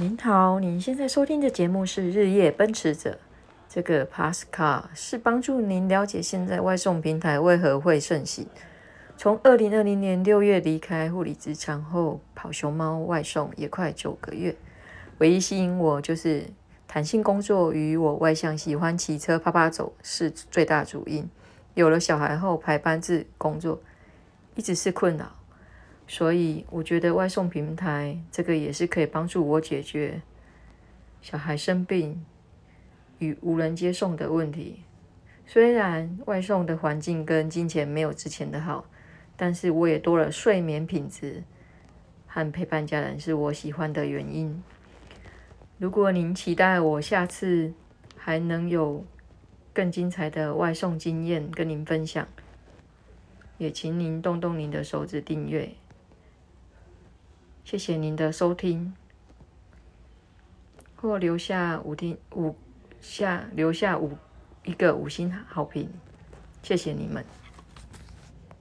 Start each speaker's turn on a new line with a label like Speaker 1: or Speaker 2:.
Speaker 1: 您好，您现在收听的节目是《日夜奔驰者》。这个 Pascal 是帮助您了解现在外送平台为何会盛行。从二零二零年六月离开护理职场后，跑熊猫外送也快九个月。唯一吸引我就是弹性工作与我外向、喜欢骑车啪啪走是最大主因。有了小孩后，排班制工作一直是困扰。所以我觉得外送平台这个也是可以帮助我解决小孩生病与无人接送的问题。虽然外送的环境跟金钱没有之前的好，但是我也多了睡眠品质和陪伴家人是我喜欢的原因。如果您期待我下次还能有更精彩的外送经验跟您分享，也请您动动您的手指订阅。谢谢您的收听，或留下五听五下留下五一个五星好评，谢谢你们。